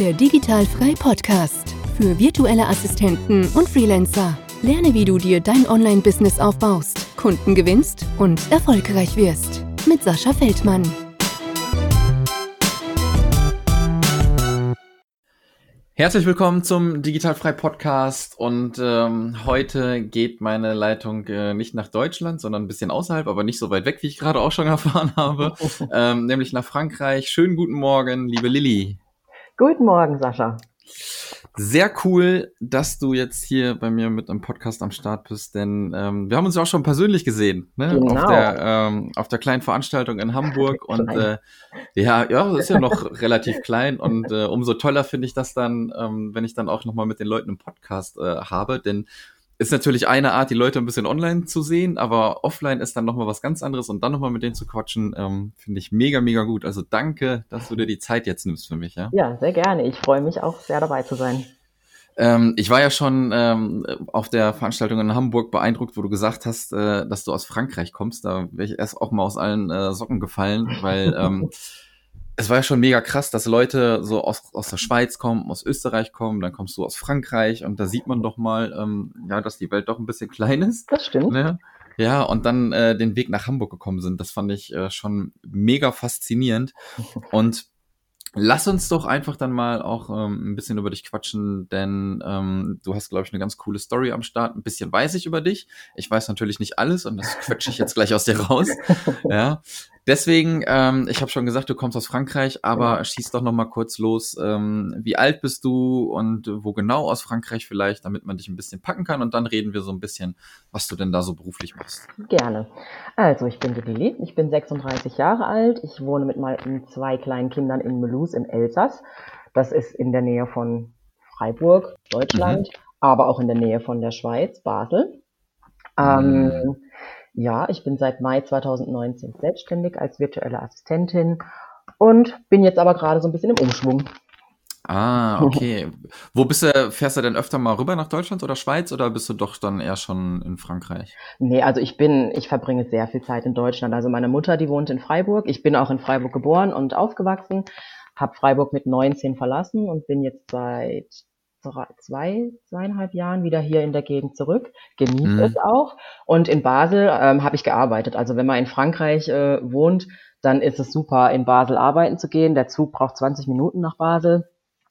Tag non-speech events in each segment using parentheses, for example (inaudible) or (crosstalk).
Der Digitalfrei Podcast für virtuelle Assistenten und Freelancer. Lerne, wie du dir dein Online-Business aufbaust, Kunden gewinnst und erfolgreich wirst. Mit Sascha Feldmann. Herzlich willkommen zum Digitalfrei Podcast und ähm, heute geht meine Leitung äh, nicht nach Deutschland, sondern ein bisschen außerhalb, aber nicht so weit weg, wie ich gerade auch schon (laughs) erfahren habe, (laughs) ähm, nämlich nach Frankreich. Schönen guten Morgen, liebe Lilly. Guten Morgen, Sascha. Sehr cool, dass du jetzt hier bei mir mit einem Podcast am Start bist, denn ähm, wir haben uns ja auch schon persönlich gesehen, ne? Genau. Auf der ähm, auf der kleinen Veranstaltung in Hamburg (laughs) und äh, ja, ja, das ist ja noch (laughs) relativ klein und äh, umso toller finde ich das dann, ähm, wenn ich dann auch noch mal mit den Leuten im Podcast äh, habe, denn ist natürlich eine Art, die Leute ein bisschen online zu sehen, aber offline ist dann nochmal was ganz anderes und dann nochmal mit denen zu quatschen, ähm, finde ich mega, mega gut. Also danke, dass du dir die Zeit jetzt nimmst für mich, ja? Ja, sehr gerne. Ich freue mich auch sehr dabei zu sein. Ähm, ich war ja schon ähm, auf der Veranstaltung in Hamburg beeindruckt, wo du gesagt hast, äh, dass du aus Frankreich kommst. Da wäre ich erst auch mal aus allen äh, Socken gefallen, weil ähm, (laughs) es war ja schon mega krass, dass Leute so aus, aus der Schweiz kommen, aus Österreich kommen, dann kommst du aus Frankreich und da sieht man doch mal, ähm, ja, dass die Welt doch ein bisschen (laughs) klein ist. Das stimmt. Ne? Ja, und dann äh, den Weg nach Hamburg gekommen sind. Das fand ich äh, schon mega faszinierend. (laughs) Und lass uns doch einfach dann mal auch ähm, ein bisschen über dich quatschen, denn ähm, du hast, glaube ich, eine ganz coole Story am Start. Ein bisschen weiß ich über dich. Ich weiß natürlich nicht alles und das quetsche ich jetzt gleich aus dir raus. (laughs) Ja, Deswegen, ähm, ich habe schon gesagt, du kommst aus Frankreich, aber ja. schieß doch noch mal kurz los. Ähm, wie alt bist du und wo genau aus Frankreich vielleicht, damit man dich ein bisschen packen kann und dann reden wir so ein bisschen, was du denn da so beruflich machst. Gerne. Also, ich bin die ich bin 36 Jahre alt, ich wohne mit meinen zwei kleinen Kindern in Melus im Elsass. Das ist in der Nähe von Freiburg, Deutschland, mhm. aber auch in der Nähe von der Schweiz, Basel. Mhm. Ja, ich bin seit Mai 2019 selbstständig als virtuelle Assistentin und bin jetzt aber gerade so ein bisschen im Umschwung. Ah, (laughs) okay. Wo bist du, fährst du denn öfter mal rüber nach Deutschland oder Schweiz oder bist du doch dann eher schon in Frankreich? Nee, also ich bin, ich verbringe sehr viel Zeit in Deutschland. Also meine Mutter, die wohnt in Freiburg. Ich bin auch in Freiburg geboren und aufgewachsen, habe Freiburg mit 19 verlassen und bin jetzt seit zwei, zweieinhalb Jahren wieder hier in der Gegend zurück, genieße mhm. es auch. Und in Basel ähm, habe ich gearbeitet. Also wenn man in Frankreich äh, wohnt, dann ist es super, in Basel arbeiten zu gehen. Der Zug braucht 20 Minuten nach Basel.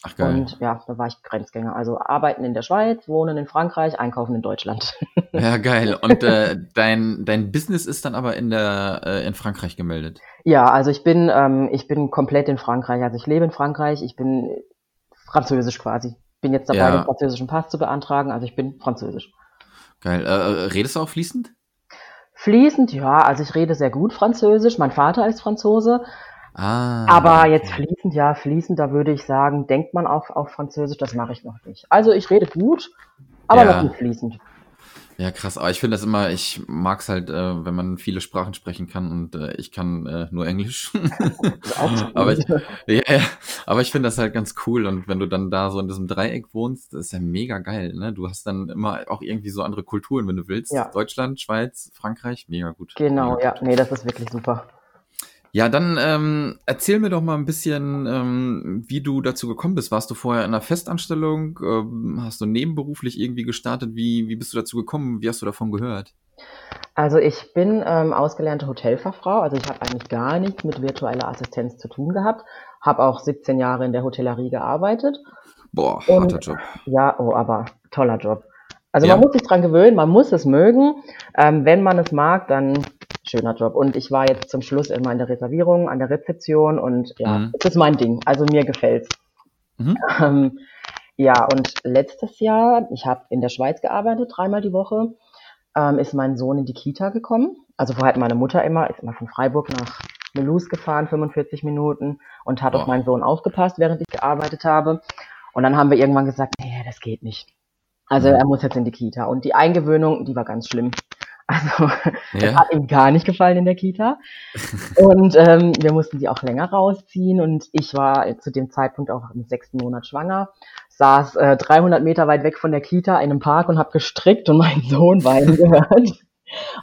Ach geil. Und ja, da war ich Grenzgänger. Also arbeiten in der Schweiz, wohnen in Frankreich, einkaufen in Deutschland. (laughs) Ja, geil. Und äh, dein, dein Business ist dann aber in der äh, in Frankreich gemeldet. Ja, also ich bin ähm, ich bin komplett in Frankreich. Also ich lebe in Frankreich. Ich bin französisch quasi bin jetzt dabei, ja. den französischen Pass zu beantragen, also ich bin französisch. Geil. Äh, äh, redest du auch fließend? Fließend, ja, also ich rede sehr gut Französisch. Mein Vater ist Franzose. Ah, aber jetzt fließend, ja, fließend, da würde ich sagen, denkt man auch auf Französisch, das mache ich noch nicht. Also ich rede gut, aber ja. noch nicht fließend. Ja, krass. Aber ich finde das immer, ich mag es halt, äh, wenn man viele Sprachen sprechen kann und äh, ich kann äh, nur Englisch. (laughs) aber ich, ja, aber ich finde das halt ganz cool und wenn du dann da so in diesem Dreieck wohnst, das ist ja mega geil. Ne? Du hast dann immer auch irgendwie so andere Kulturen, wenn du willst. Ja. Deutschland, Schweiz, Frankreich, mega gut. Genau, mega ja. Gut. Nee, das ist wirklich super. Ja, dann ähm, erzähl mir doch mal ein bisschen, ähm, wie du dazu gekommen bist. Warst du vorher in einer Festanstellung? Ähm, hast du nebenberuflich irgendwie gestartet? Wie, wie bist du dazu gekommen? Wie hast du davon gehört? Also ich bin ähm, ausgelernte Hotelfachfrau. Also ich habe eigentlich gar nichts mit virtueller Assistenz zu tun gehabt. Habe auch 17 Jahre in der Hotellerie gearbeitet. Boah, harter Job. Ja, oh, aber toller Job. Also ja. man muss sich dran gewöhnen, man muss es mögen. Ähm, wenn man es mag, dann schöner Job. Und ich war jetzt zum Schluss immer in der Reservierung, an der Rezeption und ja, mhm. es ist mein Ding. Also mir gefällt's. Mhm. (laughs) Ähm, ja, und letztes Jahr, ich habe in der Schweiz gearbeitet, dreimal die Woche, ähm, ist mein Sohn in die Kita gekommen. Also vorher hat meine Mutter immer, ist immer von Freiburg nach Melus gefahren, 45 Minuten, und hat oh. auf meinen Sohn aufgepasst, während ich gearbeitet habe. Und dann haben wir irgendwann gesagt, nee, das geht nicht. Also mhm. er muss jetzt in die Kita. Und die Eingewöhnung, die war ganz schlimm. Also (laughs) ja. hat ihm gar nicht gefallen in der Kita. (laughs) Und ähm, wir mussten sie auch länger rausziehen. Und ich war zu dem Zeitpunkt auch im sechsten Monat schwanger, saß äh, 300 Meter weit weg von der Kita in einem Park und habe gestrickt und meinen Sohn weinen (laughs) gehört.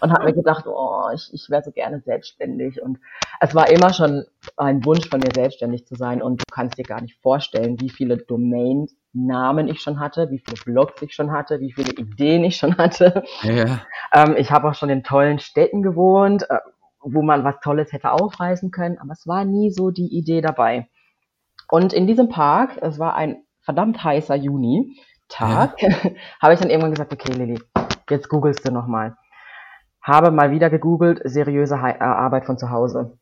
und habe mir gedacht, oh, ich, ich wäre so gerne selbstständig. Und es war immer schon ein Wunsch von mir, selbstständig zu sein. Und du kannst dir gar nicht vorstellen, wie viele Domain-Namen ich schon hatte, wie viele Blogs ich schon hatte, wie viele Ideen ich schon hatte. Ja. Ähm, ich habe auch schon in tollen Städten gewohnt, äh, wo man was Tolles hätte aufreißen können, aber es war nie so die Idee dabei. Und in diesem Park, es war ein verdammt heißer Juni-Tag, ja. (laughs) habe ich dann irgendwann gesagt, okay, Lilly, jetzt googelst du nochmal. Habe mal wieder gegoogelt, seriöse äh, Arbeit von zu Hause.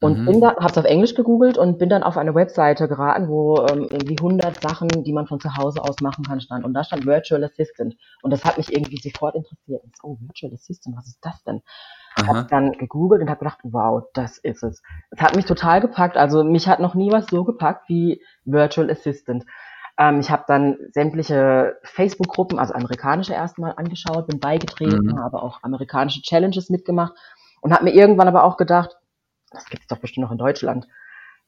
Und mhm. bin da, hab's auf Englisch gegoogelt und bin dann auf eine Webseite geraten, wo ähm, irgendwie 100 Sachen, die man von zu Hause aus machen kann, stand. Und da stand Virtual Assistant. Und das hat mich irgendwie sofort interessiert. Und so, oh, Virtual Assistant, was ist das denn? Habe dann gegoogelt und habe gedacht, wow, das ist es. Es hat mich total gepackt. Also mich hat noch nie was so gepackt wie Virtual Assistant. Ähm, ich habe dann sämtliche Facebook-Gruppen, also amerikanische erstmal angeschaut, bin beigetreten, mhm. habe auch amerikanische Challenges mitgemacht und habe mir irgendwann aber auch gedacht, das gibt es doch bestimmt noch in Deutschland.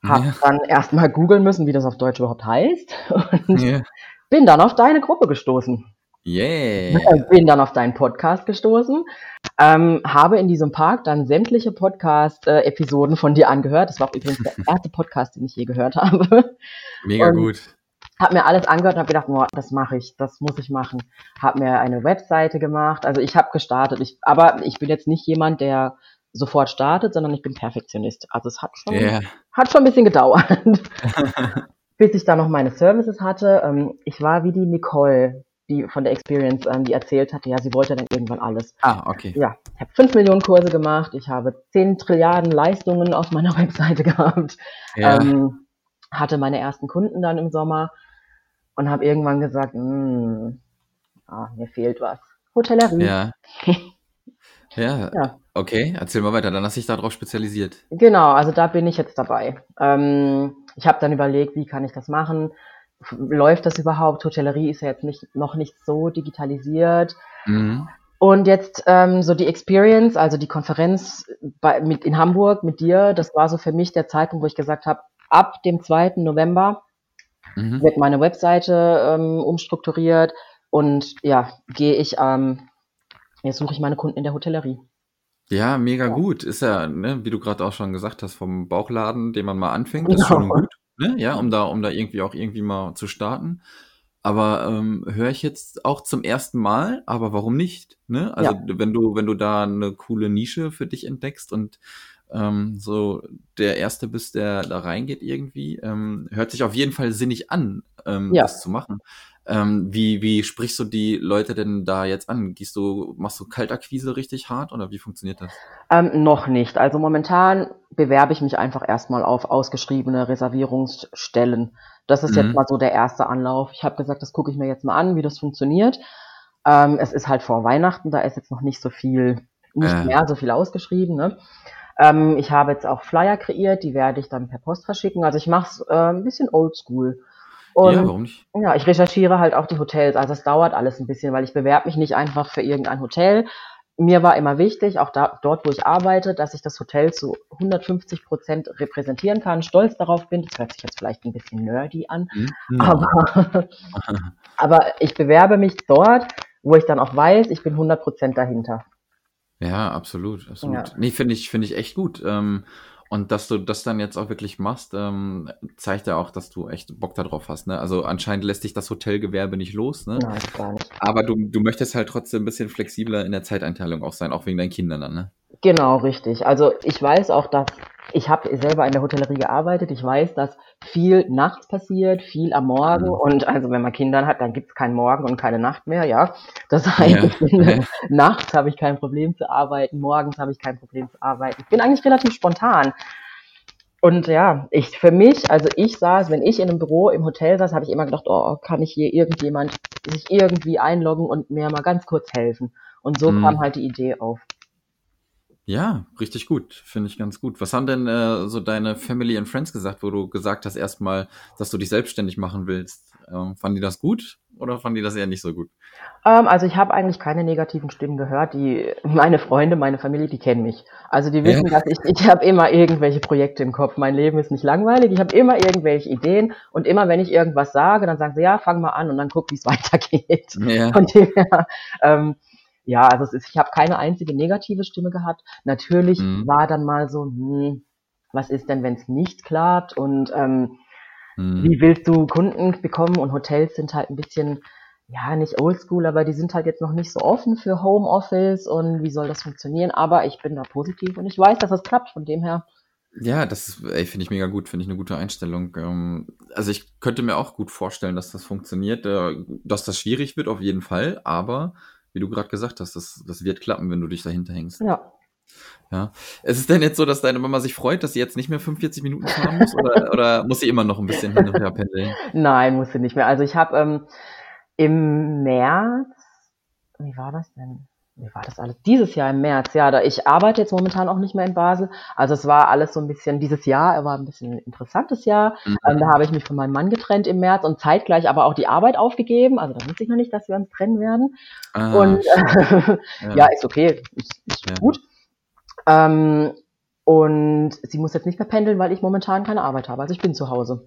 Habe ja. dann erstmal googeln müssen, wie das auf Deutsch überhaupt heißt (laughs) und ja. bin dann auf deine Gruppe gestoßen. Yeah. (laughs) Bin dann auf deinen Podcast gestoßen, ähm, habe in diesem Park dann sämtliche Podcast-Episoden von dir angehört. Das war übrigens der (laughs) erste Podcast, den ich je gehört habe. Mega und gut habe mir alles angehört und habe gedacht, boah, das mache ich, das muss ich machen. Habe mir eine Webseite gemacht, also ich habe gestartet, ich, aber ich bin jetzt nicht jemand, der sofort startet, sondern ich bin Perfektionist. Also es hat schon, yeah. hat schon ein bisschen gedauert, (laughs) bis ich da noch meine Services hatte. Ähm, ich war wie die Nicole, die von der Experience, ähm, die erzählt hatte, ja, sie wollte dann irgendwann alles. Ah, okay. Ja, ich habe fünf Millionen Kurse gemacht, ich habe zehn Trilliarden Leistungen auf meiner (laughs) Webseite gehabt, ja. ähm, hatte meine ersten Kunden dann im Sommer und habe irgendwann gesagt, hm, ah, mir fehlt was. Hotellerie. Ja. (laughs) ja. ja. Okay, erzähl mal weiter. Dann hast du dich darauf spezialisiert. Genau, also da bin ich jetzt dabei. Ähm, ich habe dann überlegt, wie kann ich das machen? Läuft das überhaupt? Hotellerie ist ja jetzt nicht, noch nicht so digitalisiert. Mhm. Und jetzt ähm, so die Experience, also die Konferenz bei, mit, in Hamburg mit dir, das war so für mich der Zeitpunkt, wo ich gesagt habe, ab dem 2. November mhm. wird meine Webseite ähm, umstrukturiert und ja, gehe ich, ähm, jetzt suche ich meine Kunden in der Hotellerie. Ja, mega ja. gut. Ist ja, ne, wie du gerade auch schon gesagt hast, vom Bauchladen, den man mal anfängt, ist genau. schon gut. Ne? Ja, um da, um da irgendwie auch irgendwie mal zu starten. Aber ähm, höre ich jetzt auch zum ersten Mal, aber warum nicht? Ne? Also ja. wenn du, wenn du da eine coole Nische für dich entdeckst und ähm, so der Erste bist, der da reingeht irgendwie. Ähm, hört sich auf jeden Fall sinnig an, ähm, ja. das zu machen. Ähm, wie, wie sprichst du die Leute denn da jetzt an? Gehst du, machst du Kaltakquise richtig hart oder wie funktioniert das? Ähm, noch nicht. Also momentan bewerbe ich mich einfach erstmal auf ausgeschriebene Reservierungsstellen. Das ist mhm. jetzt mal so der erste Anlauf. Ich habe gesagt, das gucke ich mir jetzt mal an, wie das funktioniert. Ähm, es ist halt vor Weihnachten, da ist jetzt noch nicht so viel, nicht äh. mehr so viel ausgeschrieben. Ne? Ähm, ich habe jetzt auch Flyer kreiert, die werde ich dann per Post verschicken. Also ich mache es äh, ein bisschen oldschool. Und ja, warum nicht? Ja, ich recherchiere halt auch die Hotels. Also es dauert alles ein bisschen, weil ich bewerbe mich nicht einfach für irgendein Hotel. Mir war immer wichtig, auch da, dort, wo ich arbeite, dass ich das Hotel zu 150 Prozent repräsentieren kann, stolz darauf bin. Das hört sich jetzt vielleicht ein bisschen nerdy an, mhm. aber, (laughs) aber ich bewerbe mich dort, wo ich dann auch weiß, ich bin 100 Prozent dahinter. Ja, absolut, absolut. Ja. Nee, finde ich, finde ich echt gut. Ähm, und dass du das dann jetzt auch wirklich machst, ähm, zeigt ja auch, dass du echt Bock darauf hast. Ne? Also anscheinend lässt dich das Hotelgewerbe nicht los. Ne? Nein, gar nicht. Aber du, du möchtest halt trotzdem ein bisschen flexibler in der Zeiteinteilung auch sein, auch wegen deinen Kindern dann. Ne? Genau, richtig. Also ich weiß auch, dass ich habe selber in der Hotellerie gearbeitet. Ich weiß, dass viel nachts passiert, viel am Morgen. Mhm. Und also wenn man Kinder hat, dann gibt es keinen Morgen und keine Nacht mehr, ja. Das heißt, ja. Nachts habe ich kein Problem zu arbeiten, morgens habe ich kein Problem zu arbeiten. Ich bin eigentlich relativ spontan. Und ja, ich für mich, also ich saß, wenn ich in einem Büro im Hotel saß, habe ich immer gedacht, oh, kann ich hier irgendjemand sich irgendwie einloggen und mir mal ganz kurz helfen. Und so mhm. kam halt die Idee auf. Ja, richtig gut. Finde ich ganz gut. Was haben denn äh, so deine Family and Friends gesagt, wo du gesagt hast erstmal, dass du dich selbstständig machen willst? Ähm, fanden die das gut oder fanden die das eher nicht so gut? Ähm, also ich habe eigentlich keine negativen Stimmen gehört. Die meine Freunde, meine Familie, die kennen mich. Also die wissen, ja. dass ich ich habe immer irgendwelche Projekte im Kopf. Mein Leben ist nicht langweilig. Ich habe immer irgendwelche Ideen und immer wenn ich irgendwas sage, dann sagen sie ja, fang mal an und dann guck, wie es (laughs) weitergeht. Ja. Von dem her, ähm, ja, also es ist, ich habe keine einzige negative Stimme gehabt. Natürlich mhm. war dann mal so, hm, was ist denn, wenn es nicht klappt und ähm, mhm. wie willst du Kunden bekommen und Hotels sind halt ein bisschen ja, nicht oldschool, aber die sind halt jetzt noch nicht so offen für Homeoffice und wie soll das funktionieren. Aber ich bin da positiv und ich weiß, dass das klappt. Von dem her ja, das finde ich mega gut, finde ich eine gute Einstellung. Ähm, also ich könnte mir auch gut vorstellen, dass das funktioniert, äh, dass das schwierig wird auf jeden Fall, aber wie du gerade gesagt hast, das, das wird klappen, wenn du dich dahinter hängst. Ja. Ja. Ist es denn jetzt so, dass deine Mama sich freut, dass sie jetzt nicht mehr 45 Minuten fahren muss oder, (laughs) oder muss sie immer noch ein bisschen hin und her pendeln? Nein, muss sie nicht mehr. Also ich habe ähm, im März, wie war das denn? Wie war das alles? Dieses Jahr im März, ja, da ich arbeite jetzt momentan auch nicht mehr in Basel. Also es war alles so ein bisschen, dieses Jahr war ein bisschen ein interessantes Jahr. Mhm. Ähm, da habe ich mich von meinem Mann getrennt im März und zeitgleich aber auch die Arbeit aufgegeben. Also da wusste ich noch nicht, dass wir uns trennen werden. Ah, und äh, ja. (laughs) ja. ist okay, ist, ist ja. gut. Ähm, und sie muss jetzt nicht mehr pendeln, weil ich momentan keine Arbeit habe. Also ich bin zu Hause.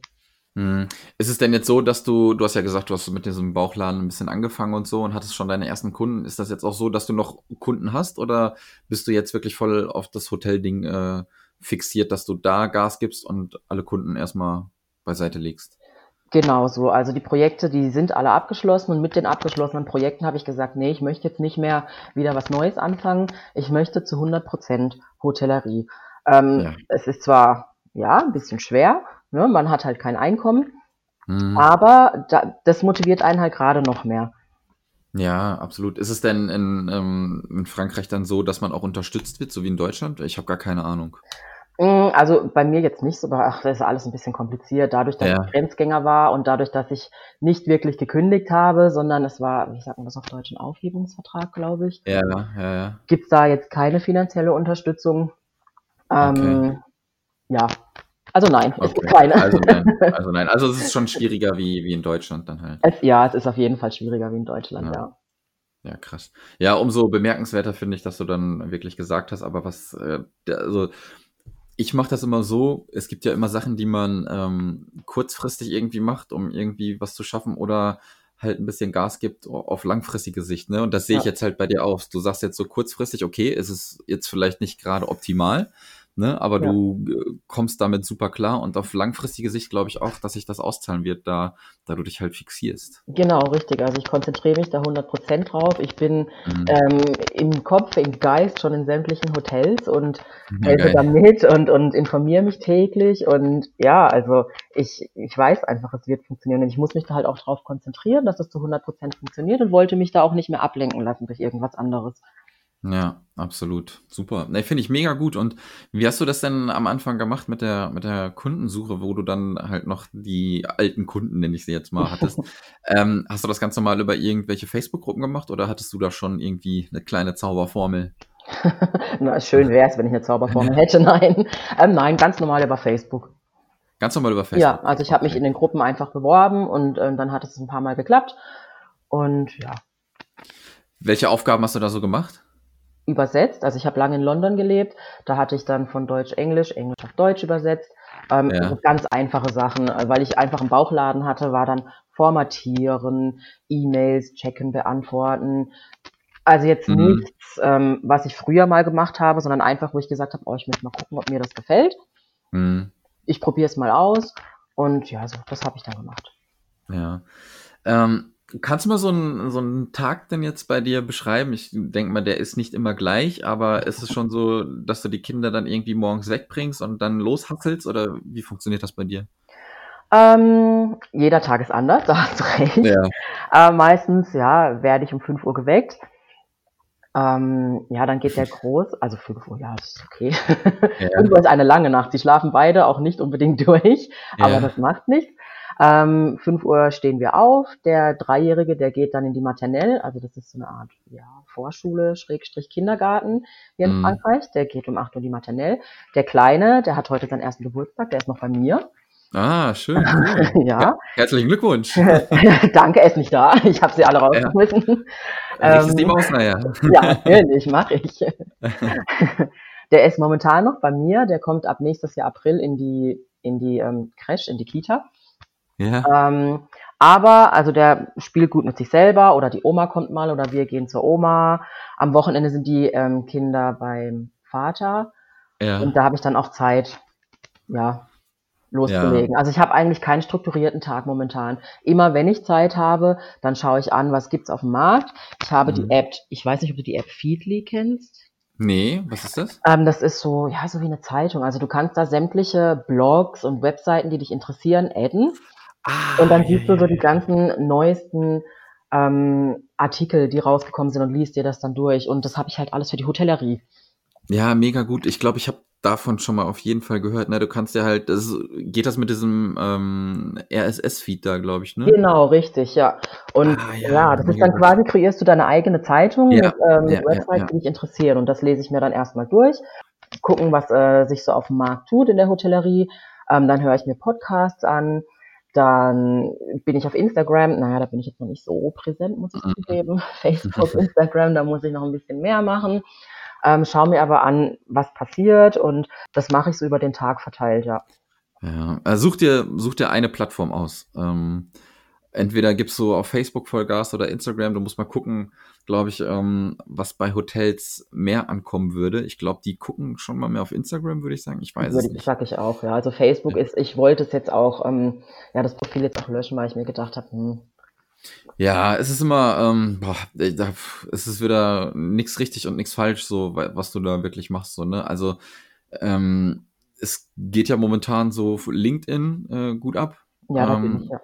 Hm. Ist es denn jetzt so, dass du, du hast ja gesagt, du hast mit diesem Bauchladen ein bisschen angefangen und so und hattest schon deine ersten Kunden. Ist das jetzt auch so, dass du noch Kunden hast oder bist du jetzt wirklich voll auf das Hotelding äh, fixiert, dass du da Gas gibst und alle Kunden erstmal beiseite legst? Genau so. Also die Projekte, die sind alle abgeschlossen und mit den abgeschlossenen Projekten habe ich gesagt, nee, ich möchte jetzt nicht mehr wieder was Neues anfangen. Ich möchte zu 100 Prozent Hotellerie. Ähm, ja. Es ist zwar ja ein bisschen schwer, Ne? Man hat halt kein Einkommen. Mhm. Aber da, das motiviert einen halt gerade noch mehr. Ja, absolut. Ist es denn in, ähm, in Frankreich dann so, dass man auch unterstützt wird, so wie in Deutschland? Ich habe gar keine Ahnung. Mm, also bei mir jetzt nicht so, aber ach, das ist alles ein bisschen kompliziert. Dadurch, dass ja. ich Grenzgänger war und dadurch, dass ich nicht wirklich gekündigt habe, sondern es war, wie sagt man das auf Deutsch, ein Aufhebungsvertrag, glaube ich. Ja, ja, ja. Gibt es da jetzt keine finanzielle Unterstützung. Ähm, okay. Ja, also nein, okay. es gibt keine. Also nein. (laughs) also nein, also es ist schon schwieriger wie, wie in Deutschland dann halt. Es, ja, es ist auf jeden Fall schwieriger wie in Deutschland, ja. ja. ja krass. Ja, umso bemerkenswerter finde ich, dass du dann wirklich gesagt hast, aber was, äh, also ich mache das immer so, es gibt ja immer Sachen, die man ähm, kurzfristig irgendwie macht, um irgendwie was zu schaffen oder halt ein bisschen Gas gibt auf langfristige Sicht, ne? Und das sehe ich jetzt halt bei dir aus. Du sagst jetzt so kurzfristig, okay, es ist jetzt vielleicht nicht gerade optimal, Ne? Aber ja. du äh, kommst damit super klar und auf langfristige Sicht glaube ich auch, dass sich das auszahlen wird, da, da du dich halt fixierst. Genau, richtig. Also ich konzentriere mich da 100% drauf. Ich bin mhm. ähm, im Kopf, im Geist schon in sämtlichen Hotels und ja, helfe da mit und, und informiere mich täglich. Und ja, also ich, ich weiß einfach, es wird funktionieren. Und ich muss mich da halt auch drauf konzentrieren, dass es zu 100% funktioniert und wollte mich da auch nicht mehr ablenken lassen durch irgendwas anderes. Ja, absolut. Super. Ne, finde ich mega gut. Und wie hast du das denn am Anfang gemacht mit der, mit der Kundensuche, wo du dann halt noch die alten Kunden, nenne ich sie jetzt mal, hattest? (laughs) ähm, hast du das ganz normal über irgendwelche Facebook-Gruppen gemacht oder hattest du da schon irgendwie eine kleine Zauberformel? (laughs) Na, schön wäre es, wenn ich eine Zauberformel hätte. Nein. Ähm, nein, ganz normal über Facebook. Ganz normal über Facebook? Ja, also ich habe mich in den Gruppen einfach beworben und äh, dann hat es ein paar Mal geklappt. Und ja. Welche Aufgaben hast du da so gemacht? Übersetzt. Also ich habe lange in London gelebt, da hatte ich dann von Deutsch Englisch, Englisch auf Deutsch übersetzt. Ähm, ja. also ganz einfache Sachen, äh, weil ich einfach einen Bauchladen hatte, war dann formatieren, E-Mails checken, beantworten. Also jetzt mhm. nichts, ähm, was ich früher mal gemacht habe, sondern einfach, wo ich gesagt habe, oh, ich möchte mal gucken, ob mir das gefällt. Mhm. Ich probiere es mal aus und ja, so, das habe ich dann gemacht. Ja. Ähm, Kannst du mal so einen, so einen Tag denn jetzt bei dir beschreiben? Ich denke mal, der ist nicht immer gleich, aber ist es schon so, dass du die Kinder dann irgendwie morgens wegbringst und dann loshasselst oder wie funktioniert das bei dir? Ähm, jeder Tag ist anders, (laughs) da hast du recht. Ja. Äh, meistens, ja, werde ich um 5 Uhr geweckt. Ähm, ja, dann geht der groß, also 5 Uhr, ja, ist okay. Ja. (laughs) 5 Uhr ist eine lange Nacht. Die schlafen beide auch nicht unbedingt (laughs) durch, ja. aber das macht nichts. Ähm, 5 Uhr stehen wir auf. Der Dreijährige, der geht dann in die Maternelle, also das ist so eine Art ja, Vorschule, Schrägstrich Kindergarten hier in mm. Frankreich. Der geht um 8 Uhr in die Maternelle. Der Kleine, der hat heute seinen ersten Geburtstag, der ist noch bei mir. Ah, schön. Cool. (laughs) ja. ja. Herzlichen Glückwunsch. (laughs) Danke, er ist nicht da. Ich habe sie alle rausgeschmissen. Ja. Ähm, die Maus nachher. ja, (laughs) natürlich, mache ich. der ist momentan noch bei mir. Der kommt ab nächstes Jahr April in die in die ähm, Crash, in die Kita. Ja. Ähm, Aber, also der spielt gut mit sich selber oder die Oma kommt mal oder wir gehen zur Oma. Am Wochenende sind die ähm, Kinder beim Vater. Ja. Und da habe ich dann auch Zeit, ja, loszulegen. Ja. Also ich habe eigentlich keinen strukturierten Tag momentan. Immer wenn ich Zeit habe, dann schaue ich an, was gibt's auf dem Markt. Ich habe mhm. die App, ich weiß nicht, ob du die App Feedly kennst. Nee, was ist das? Ähm, das ist so, ja, so wie eine Zeitung. Also du kannst da sämtliche Blogs und Webseiten, die dich interessieren, adden. Ah, und dann siehst du so die ganzen neuesten ähm, Artikel, die rausgekommen sind und liest dir das dann durch. Und das habe ich halt alles für die Hotellerie. Ja, mega gut. Ich glaube, ich habe davon schon mal auf jeden Fall gehört. Ne, du kannst ja halt, das geht das mit diesem ähm, RSS-Feed da, glaube ich, ne? Genau, richtig, ja. Und ah, ja, ja, das ist dann gut. quasi, kreierst du deine eigene Zeitung ja, mit ähm, ja, Websites, die dich interessieren. Und das lese ich mir dann erstmal durch, gucken, was äh, sich so auf dem Markt tut in der Hotellerie. Ähm, dann höre ich mir Podcasts an. Dann bin ich auf Instagram, naja, da bin ich jetzt noch nicht so präsent, muss ich mhm. zugeben. (laughs) Facebook, Instagram, da muss ich noch ein bisschen mehr machen. Ähm, schaue mir aber an, was passiert und das mache ich so über den Tag verteilt, ja. Ja, also such dir, such dir eine Plattform aus. Ähm, entweder gibst du auf Facebook Vollgas oder Instagram. Du musst mal gucken, glaube ich, ähm, was bei Hotels mehr ankommen würde. Ich glaube, die gucken schon mal mehr auf Instagram, würde ich sagen. Ich weiß würde, es nicht. Sag ich auch, ja. Also Facebook ja. ist, ich wollte es jetzt auch, ähm, ja, das Profil jetzt auch löschen, weil ich mir gedacht habe, hm. Ja, es ist immer, ähm, boah, da, es ist wieder nichts richtig und nichts falsch, so, was du da wirklich machst, so, ne? Also, ähm, es geht ja momentan so LinkedIn äh, gut ab. Ja, da bin ähm, ich, ja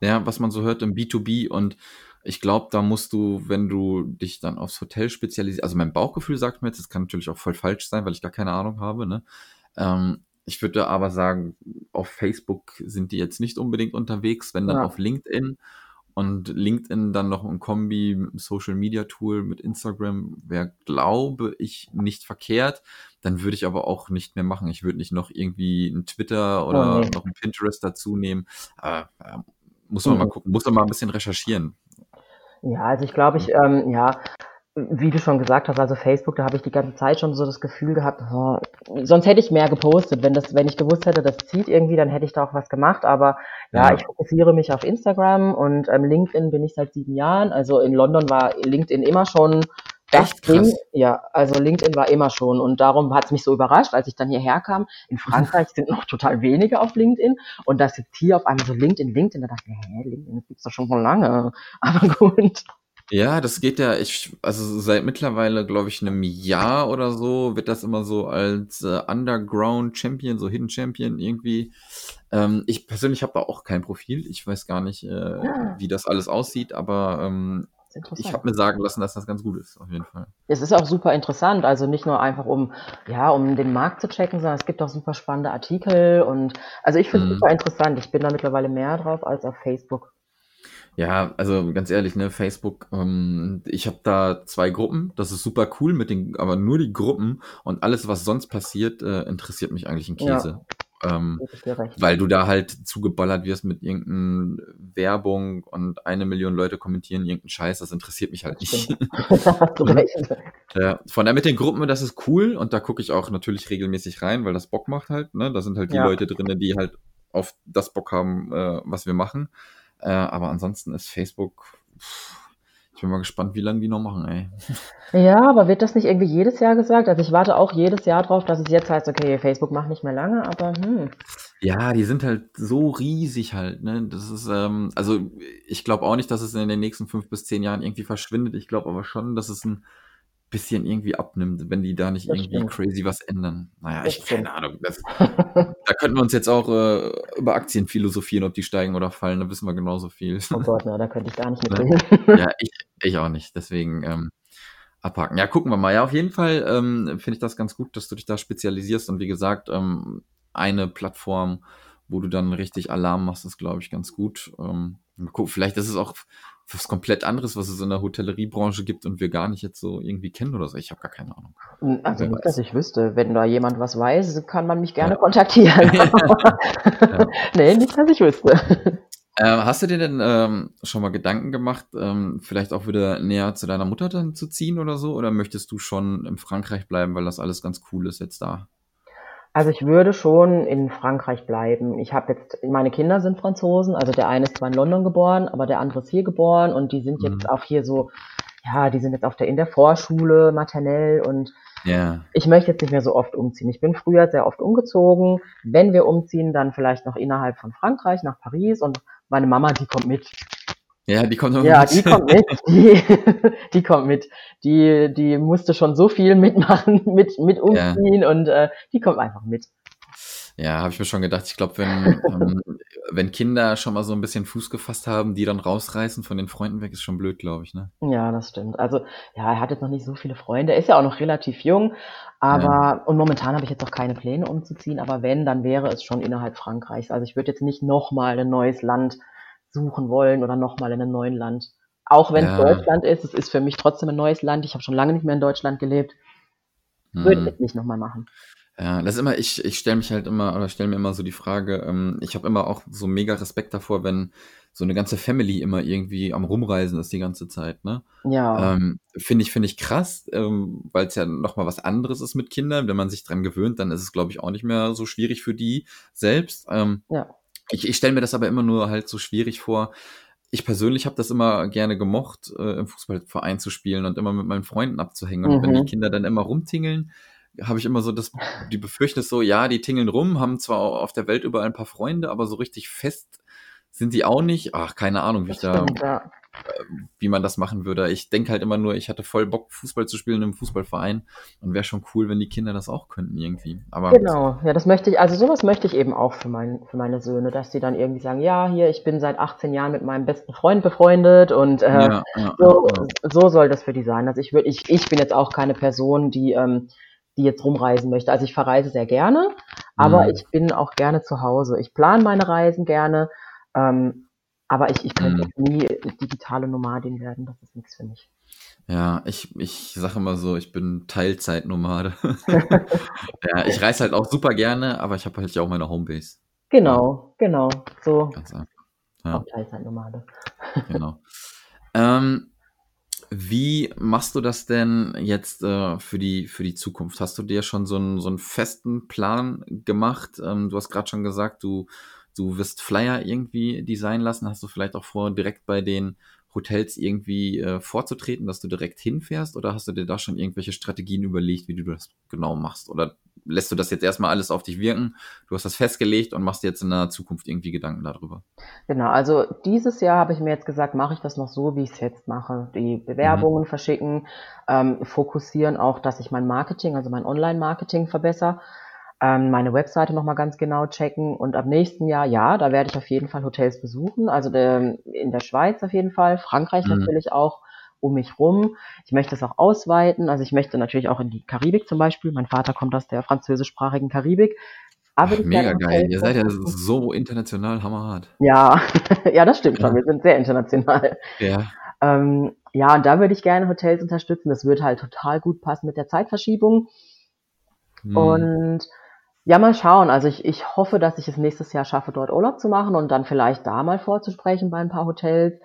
ja, was man so hört im B2B und ich glaube, da musst du, wenn du dich dann aufs Hotel spezialisierst, also mein Bauchgefühl sagt mir jetzt, das kann natürlich auch voll falsch sein, weil ich gar keine Ahnung habe, ne? Ähm, ich würde aber sagen, auf Facebook sind die jetzt nicht unbedingt unterwegs, wenn dann ja. auf LinkedIn und LinkedIn dann noch ein Kombi Social Media Tool mit Instagram wäre, glaube ich, nicht verkehrt. Dann würde ich aber auch nicht mehr machen. Ich würde nicht noch irgendwie ein Twitter oder oh, nee. noch ein Pinterest dazu nehmen. Äh, muss man mhm. mal gucken, muss man mal ein bisschen recherchieren. Ja, also ich glaube, ich, ähm, ja, wie du schon gesagt hast, also Facebook, da habe ich die ganze Zeit schon so das Gefühl gehabt, oh, sonst hätte ich mehr gepostet. Wenn das, wenn ich gewusst hätte, das zieht irgendwie, dann hätte ich da auch was gemacht. Aber ja, ja. ich fokussiere mich auf Instagram und ähm, LinkedIn bin ich seit sieben Jahren. Also in London war LinkedIn immer schon das Echt Ding, ja, also LinkedIn war immer schon und darum hat es mich so überrascht, als ich dann hierher kam. In (laughs) Frankreich sind noch total wenige auf LinkedIn und das jetzt hier auf einmal so LinkedIn, LinkedIn, da dachte ich, hä, LinkedIn das gibt's doch schon von lange. (laughs) Aber gut. Ja, das geht ja, ich, also seit mittlerweile, glaube ich, einem Jahr oder so, wird das immer so als äh, Underground Champion, so Hidden Champion irgendwie. Ähm, ich persönlich habe da auch kein Profil. Ich weiß gar nicht, äh, ja. wie das alles aussieht, aber ähm, ich habe mir sagen lassen, dass das ganz gut ist, auf jeden Fall. Es ist auch super interessant, also nicht nur einfach um, ja, um den Markt zu checken, sondern es gibt auch super spannende Artikel und also ich finde es mhm. super interessant. Ich bin da mittlerweile mehr drauf als auf Facebook. Ja, also ganz ehrlich, ne, Facebook, ähm, ich habe da zwei Gruppen, das ist super cool mit den, aber nur die Gruppen und alles, was sonst passiert, äh, interessiert mich eigentlich in Käse. Ja. Ähm, weil du da halt zugeballert wirst mit irgendeiner Werbung und eine Million Leute kommentieren irgendeinen Scheiß, das interessiert mich halt nicht. ja, (laughs) (laughs) von der mit den Gruppen, das ist cool und da gucke ich auch natürlich regelmäßig rein, weil das Bock macht halt. Ne? Da sind halt die ja. Leute drin, die halt auf das Bock haben, äh, was wir machen. Äh, aber ansonsten ist Facebook. Pff, ich bin mal gespannt, wie lange die noch machen, ey. Ja, aber wird das nicht irgendwie jedes Jahr gesagt? Also ich warte auch jedes Jahr drauf, dass es jetzt heißt, okay, Facebook macht nicht mehr lange, aber hm. Ja, die sind halt so riesig halt, ne? Das ist, ähm, also ich glaube auch nicht, dass es in den nächsten fünf bis zehn Jahren irgendwie verschwindet. Ich glaube aber schon, dass es ein bisschen irgendwie abnimmt, wenn die da nicht das irgendwie stimmt. crazy was ändern. Naja, ich keine Ahnung. Das, (laughs) da könnten wir uns jetzt auch äh, über Aktien philosophieren, ob die steigen oder fallen, da wissen wir genauso viel. Oh Gott, na, da könnte ich gar nicht mitreden. ja, ich, ich auch nicht. Deswegen ähm, abhaken. Ja, gucken wir mal. Ja, auf jeden Fall ähm, finde ich das ganz gut, dass du dich da spezialisierst und wie gesagt, ähm, eine Plattform, wo du dann richtig Alarm machst, ist, glaube ich, ganz gut. Ähm, guck, vielleicht ist es auch was komplett anderes, was es in der Hotelleriebranche gibt und wir gar nicht jetzt so irgendwie kennen oder so. Ich habe gar keine Ahnung. Hm, also Wer nicht, weiß. dass ich wüsste. Wenn da jemand was weiß, kann man mich gerne ja. kontaktieren. (laughs) ja. (laughs) Nee, nicht, dass ich wüsste. Ähm, hast du dir denn ähm, schon mal Gedanken gemacht, ähm, vielleicht auch wieder näher zu deiner Mutter dann zu ziehen oder so? Oder möchtest du schon in Frankreich bleiben, weil das alles ganz cool ist jetzt da? Also ich würde schon in Frankreich bleiben. Ich habe jetzt, meine Kinder sind Franzosen, also der eine ist zwar in London geboren, aber der andere ist hier geboren und die sind jetzt mhm. auch hier so, ja, die sind jetzt auf der, in der Vorschule, maternell und ja. ich möchte jetzt nicht mehr so oft umziehen. Ich bin früher sehr oft umgezogen. Wenn wir umziehen, dann vielleicht noch innerhalb von Frankreich nach Paris und meine Mama, die kommt mit. Ja, die kommt Ja, mit. die kommt mit. (laughs) Die, (laughs) die kommt mit. Die, die musste schon so viel mitmachen, (laughs) mit, mit umziehen ja. und äh, die kommt einfach mit. Ja, habe ich mir schon gedacht. Ich glaube, wenn, ähm, wenn Kinder schon mal so ein bisschen Fuß gefasst haben, die dann rausreißen von den Freunden weg, ist schon blöd, glaube ich, ne? Ja, das stimmt. Also, ja, er hat jetzt noch nicht so viele Freunde. Er ist ja auch noch relativ jung, aber, ja. und momentan habe ich jetzt auch keine Pläne umzuziehen, aber wenn, dann wäre es schon innerhalb Frankreichs. Also ich würde jetzt nicht nochmal ein neues Land suchen wollen oder nochmal in einem neuen Land. Auch wenn es ja. Deutschland ist, es ist für mich trotzdem ein neues Land. Ich habe schon lange nicht mehr in Deutschland gelebt. Würde hm. ich nicht nochmal machen. Ja, das ist immer, ich, ich stelle mich halt immer, oder stelle mir immer so die Frage, ähm, ich habe immer auch so mega Respekt davor, wenn so eine ganze Family immer irgendwie am Rumreisen ist die ganze Zeit, ne? Ja. Ähm, finde ich, finde ich krass, ähm, weil es ja nochmal was anderes ist mit Kindern. Wenn man sich dran gewöhnt, dann ist es, glaube ich, auch nicht mehr so schwierig für die selbst. Ähm, ja. Ich, ich stelle mir das aber immer nur halt so schwierig vor. Ich persönlich habe das immer gerne gemocht, äh, im Fußballverein zu spielen und immer mit meinen Freunden abzuhängen. Und wenn die mhm. Kinder dann immer rumtingeln, habe ich immer so das, die Befürchtung so, ja, die tingeln rum, haben zwar auf der Welt überall ein paar Freunde, aber so richtig fest sind die auch nicht. Ach, keine Ahnung, wie das ich stimmt, da, ja. Wie man das machen würde. Ich denke halt immer nur, ich hatte voll Bock, Fußball zu spielen im Fußballverein und wäre schon cool, wenn die Kinder das auch könnten irgendwie. Aber genau, ja, das möchte ich, also sowas möchte ich eben auch für, mein, für meine Söhne, dass die dann irgendwie sagen, ja, hier, ich bin seit 18 Jahren mit meinem besten Freund befreundet und äh, ja, ja, so, so soll das für die sein. Also ich würde, ich, ich bin jetzt auch keine Person, die ähm, die jetzt rumreisen möchte. Also ich verreise sehr gerne, aber mhm. ich bin auch gerne zu Hause. Ich plane meine Reisen gerne, ähm, aber ich, ich könnte mhm. nie digitale Nomadin werden. Das ist nichts für mich. Ja, ich, ich sage immer so, ich bin Teilzeitnomade. (laughs) ja, ich reise halt auch super gerne, aber ich habe halt ja auch meine Homebase. Genau, ja. genau. So. Ganz einfach. Ja. Auch Teilzeitnomade. (laughs) genau. Ähm, wie machst du das denn jetzt äh, für, die, für die Zukunft? Hast du dir schon so einen, so einen festen Plan gemacht? Ähm, du hast gerade schon gesagt, du, du wirst Flyer irgendwie designen lassen. Hast du vielleicht auch vor, direkt bei den Hotels irgendwie äh, vorzutreten, dass du direkt hinfährst? Oder hast du dir da schon irgendwelche Strategien überlegt, wie du das genau machst? Oder lässt du das jetzt erstmal alles auf dich wirken? Du hast das festgelegt und machst jetzt in der Zukunft irgendwie Gedanken darüber. Genau, also dieses Jahr habe ich mir jetzt gesagt, mache ich das noch so, wie ich es jetzt mache. Die Bewerbungen mhm. verschicken, ähm, fokussieren auch, dass ich mein Marketing, also mein Online-Marketing verbessere ähm, meine Webseite nochmal ganz genau checken und ab nächsten Jahr, ja, da werde ich auf jeden Fall Hotels besuchen, also der, in der Schweiz auf jeden Fall, Frankreich mhm. natürlich auch um mich rum. Ich möchte es auch ausweiten. Also ich möchte natürlich auch in die Karibik zum Beispiel. Mein Vater kommt aus der französischsprachigen Karibik. Aber Ach, mega geil. Ihr seid ja so international hammerhart. Ja, (laughs) ja, das stimmt schon. Wir sind sehr international. Ja. Ähm, ja, und da würde ich gerne Hotels unterstützen. Das würde halt total gut passen mit der Zeitverschiebung. Hm. Und ja, mal schauen. Also ich, ich hoffe, dass ich es nächstes Jahr schaffe, dort Urlaub zu machen und dann vielleicht da mal vorzusprechen bei ein paar Hotels.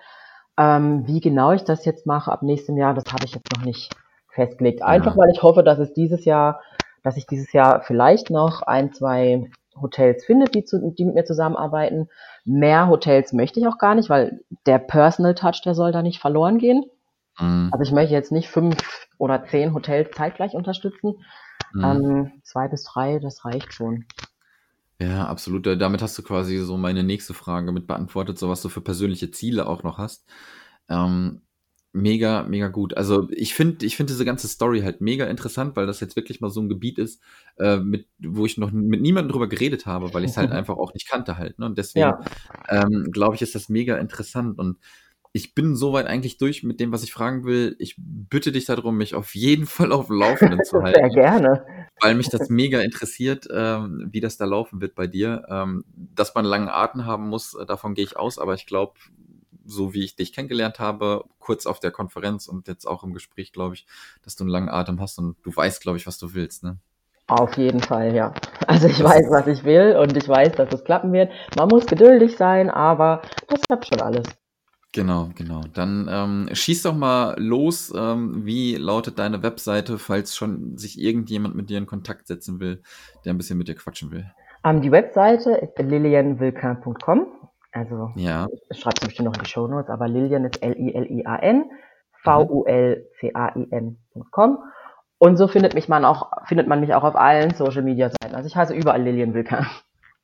Ähm, wie genau ich das jetzt mache ab nächstem Jahr, das habe ich jetzt noch nicht festgelegt. Einfach ja. weil ich hoffe, dass es dieses Jahr, dass ich dieses Jahr vielleicht noch ein, zwei Hotels finde, die, zu, die mit mir zusammenarbeiten. Mehr Hotels möchte ich auch gar nicht, weil der Personal Touch, der soll da nicht verloren gehen. Mhm. Also ich möchte jetzt nicht fünf oder zehn Hotels zeitgleich unterstützen. Mhm. Ähm, zwei bis drei, das reicht schon. Ja, absolut. Damit hast du quasi so meine nächste Frage mit beantwortet, so was du für persönliche Ziele auch noch hast. Ähm, mega, mega gut. Also ich finde, ich finde diese ganze Story halt mega interessant, weil das jetzt wirklich mal so ein Gebiet ist, äh, mit, wo ich noch mit niemandem drüber geredet habe, weil ich es halt (laughs) einfach auch nicht kannte halt. Ne? Und deswegen ja. ähm, glaube ich, ist das mega interessant. Und ich bin soweit eigentlich durch mit dem, was ich fragen will. Ich bitte dich darum, mich auf jeden Fall auf dem Laufenden zu (laughs) halten. Sehr gerne. Weil mich das mega interessiert, ähm, wie das da laufen wird bei dir. Ähm, dass man einen langen Atem haben muss, äh, davon gehe ich aus, aber ich glaube, so wie ich dich kennengelernt habe, kurz auf der Konferenz und jetzt auch im Gespräch, glaube ich, dass du einen langen Atem hast und du weißt, glaube ich, was du willst, ne? Auf jeden Fall, ja. Also ich weiß, was ich will und ich weiß, dass es klappen wird. Man muss geduldig sein, aber das klappt schon alles. Genau, genau. Dann ähm, schieß doch mal los. Ähm, wie lautet deine Webseite, falls schon sich irgendjemand mit dir in Kontakt setzen will, der ein bisschen mit dir quatschen will? Um, ähm, die Webseite ist lilianwilkan.com. Also, ja. ich schreibe es bestimmt noch in die Show Notes, aber Lilian ist L-I-L-I-A-N, V-U-L-C-A-I-N.com. Und so findet mich man auch, findet man mich auch auf allen Social Media Seiten. Also ich heiße überall Lilian Wilkan.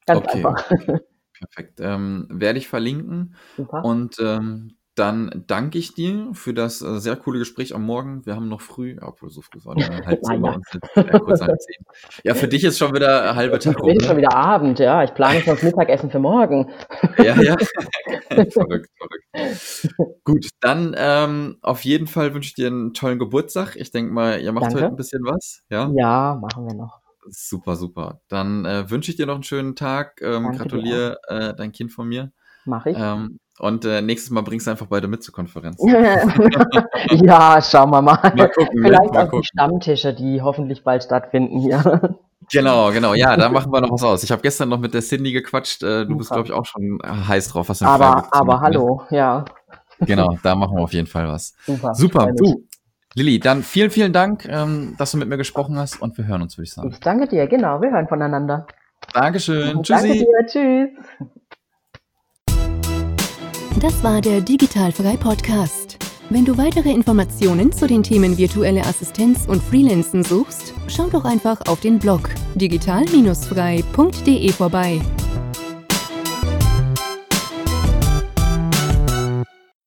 Ganz okay. einfach. (laughs) Perfekt. Ähm, werde ich verlinken. Super. Und ähm, dann danke ich dir für das äh, sehr coole Gespräch am Morgen. Wir haben noch früh, obwohl so früh war dann (laughs) halb zehn bei uns äh, kurz halb zehn. Ja, für dich ist schon wieder (laughs) halbe Tag. Für mich ist schon wieder Abend, ja. Ich plane schon das Mittagessen für morgen. Ja, ja. (laughs) verrückt, verrückt. Gut, dann ähm, auf jeden Fall wünsche ich dir einen tollen Geburtstag. Ich denke mal, ihr macht danke. heute ein bisschen was. Ja, ja machen wir noch. Super, super. Dann äh, wünsche ich dir noch einen schönen Tag. Ähm, gratuliere äh, dein Kind von mir. Mach ich. Ähm, und äh, nächstes Mal bringst du einfach beide mit zur Konferenz. (laughs) ja, schauen wir mal. Mal gucken. Ne? Vielleicht mal auch gucken. die Stammtische, die hoffentlich bald stattfinden hier. Genau, genau. Ja, da (laughs) machen wir noch was aus. Ich habe gestern noch mit der Cindy gequatscht. Äh, du bist, glaube ich, auch schon heiß drauf. Was aber, aber hallo, ja. Genau, da machen wir auf jeden Fall was. Super. Super. Du, Lilly, dann vielen, vielen Dank, ähm, dass du mit mir gesprochen hast und wir hören uns, würde ich sagen. Ich danke dir, genau, wir hören voneinander. Dankeschön. Tschüssi. Danke dir, tschüss. Das war der Digitalfrei Podcast. Wenn du weitere Informationen zu den Themen virtuelle Assistenz und Freelancen suchst, schau doch einfach auf den Blog digital-frei.de vorbei.